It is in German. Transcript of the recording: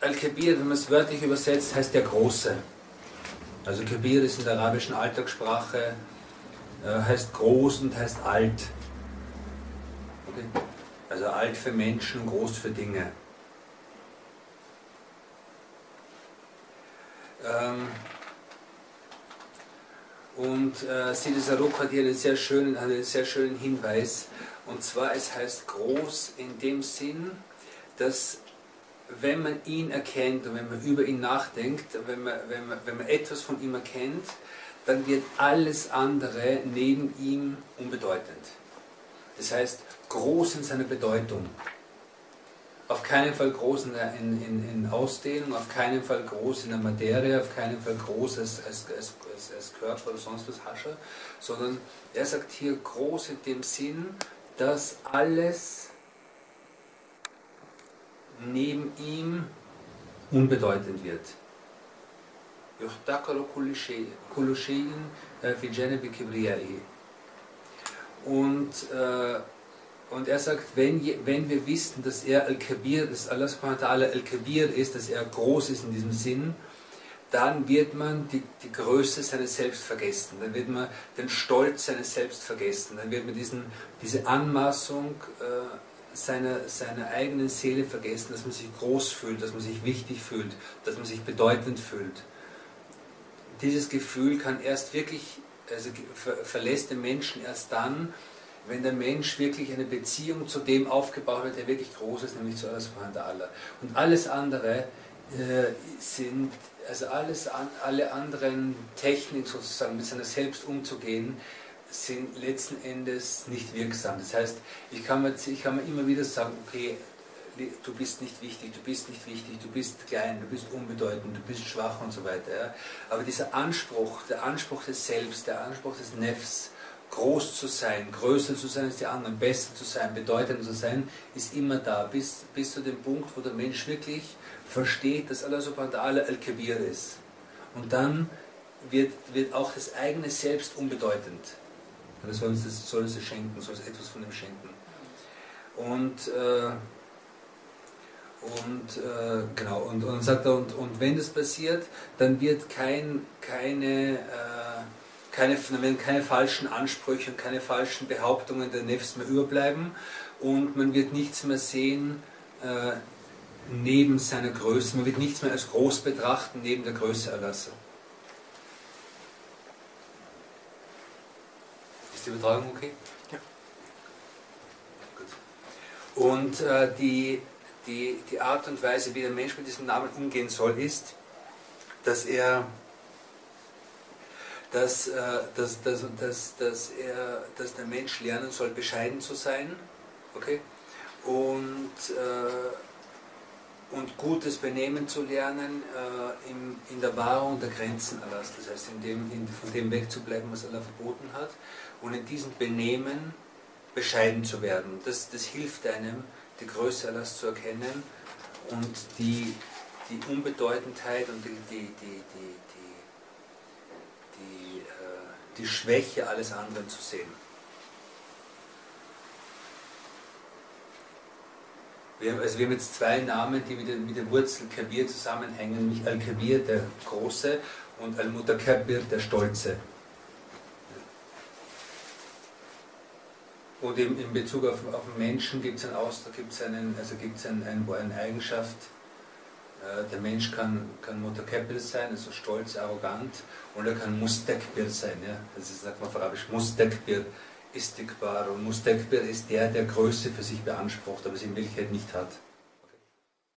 Al-Kabir, wenn man es wörtlich übersetzt, heißt der Große. Also Kabir ist in der arabischen Alltagssprache, äh, heißt groß und heißt alt. Also alt für Menschen, groß für Dinge. Ähm, und äh, Sidi Saruk hat hier einen sehr, schönen, einen sehr schönen Hinweis. Und zwar, es heißt groß in dem Sinn, dass wenn man ihn erkennt und wenn man über ihn nachdenkt, wenn man, wenn man, wenn man etwas von ihm erkennt, dann wird alles andere neben ihm unbedeutend. Das heißt, groß in seiner Bedeutung auf keinen Fall groß in, in, in, in Ausdehnung, auf keinen Fall groß in der Materie, auf keinen Fall groß als, als, als, als Körper oder sonst was Hasche, sondern er sagt hier groß in dem Sinn, dass alles neben ihm unbedeutend wird. Und äh, und er sagt, wenn, wenn wir wissen, dass er Al-Kabir, dass Allah subhanahu wa ta'ala Al-Kabir ist, dass er groß ist in diesem Sinn, dann wird man die, die Größe seines Selbst vergessen, dann wird man den Stolz seines Selbst vergessen, dann wird man diesen, diese Anmaßung äh, seiner, seiner eigenen Seele vergessen, dass man sich groß fühlt, dass man sich wichtig fühlt, dass man sich bedeutend fühlt. Dieses Gefühl kann erst wirklich, also ver, verlässt den Menschen erst dann, wenn der Mensch wirklich eine Beziehung zu dem aufgebaut hat, der wirklich groß ist, nämlich zu Allah subhanahu ta'ala. Und alles andere äh, sind, also alles an, alle anderen Techniken sozusagen mit seiner selbst umzugehen, sind letzten Endes nicht wirksam. Das heißt, ich kann mir, ich kann mir immer wieder sagen, okay, du bist nicht wichtig, du bist nicht wichtig, du bist klein, du bist unbedeutend, du bist schwach und so weiter. Ja. Aber dieser Anspruch, der Anspruch des Selbst, der Anspruch des Nefs, groß zu sein, größer zu sein als die anderen, besser zu sein, bedeutender zu sein, ist immer da, bis, bis zu dem Punkt, wo der Mensch wirklich versteht, dass Allah subhanahu wa ta'ala Al-Kabir ist. Und dann wird, wird auch das eigene Selbst unbedeutend. Und das soll uns das, soll uns das schenken, soll uns etwas von dem schenken. Und, äh, und äh, genau, und, und sagt er, und, und wenn das passiert, dann wird kein, keine, äh, keine, werden keine falschen Ansprüche und keine falschen Behauptungen der Nefs mehr überbleiben und man wird nichts mehr sehen äh, neben seiner Größe, man wird nichts mehr als groß betrachten neben der Größe Allahs. Ist die Übertragung okay? Ja. Gut. Und äh, die, die, die Art und Weise, wie der Mensch mit diesem Namen umgehen soll, ist, dass er dass, äh, dass, dass, dass, dass, er, dass der Mensch lernen soll, bescheiden zu sein okay? und, äh, und gutes Benehmen zu lernen äh, im, in der Wahrung der Grenzen Allahs, das heißt, in dem, in, von dem wegzubleiben, was Allah verboten hat und in diesem Benehmen bescheiden zu werden. Das, das hilft einem, die Größe Allahs zu erkennen und die, die Unbedeutendheit und die, die, die, die, äh, die Schwäche alles anderen zu sehen. Wir haben, also wir haben jetzt zwei Namen, die mit der, mit der Wurzel Kabir zusammenhängen, nämlich Al-Kabir, der Große, und Al-Mutakabbir, der Stolze. Und in, in Bezug auf, auf Menschen gibt es einen Ausdruck, gibt es einen, also gibt's ein, ein, eine Eigenschaft, der Mensch kann, kann Mutakabbir sein, also stolz, arrogant, und er kann Mustakbir sein. Ja? Das ist, sagt man auf Arabisch, Mustakbir, Istikbar. Und Mustakbir ist der, der Größe für sich beansprucht, aber es in Wirklichkeit nicht hat.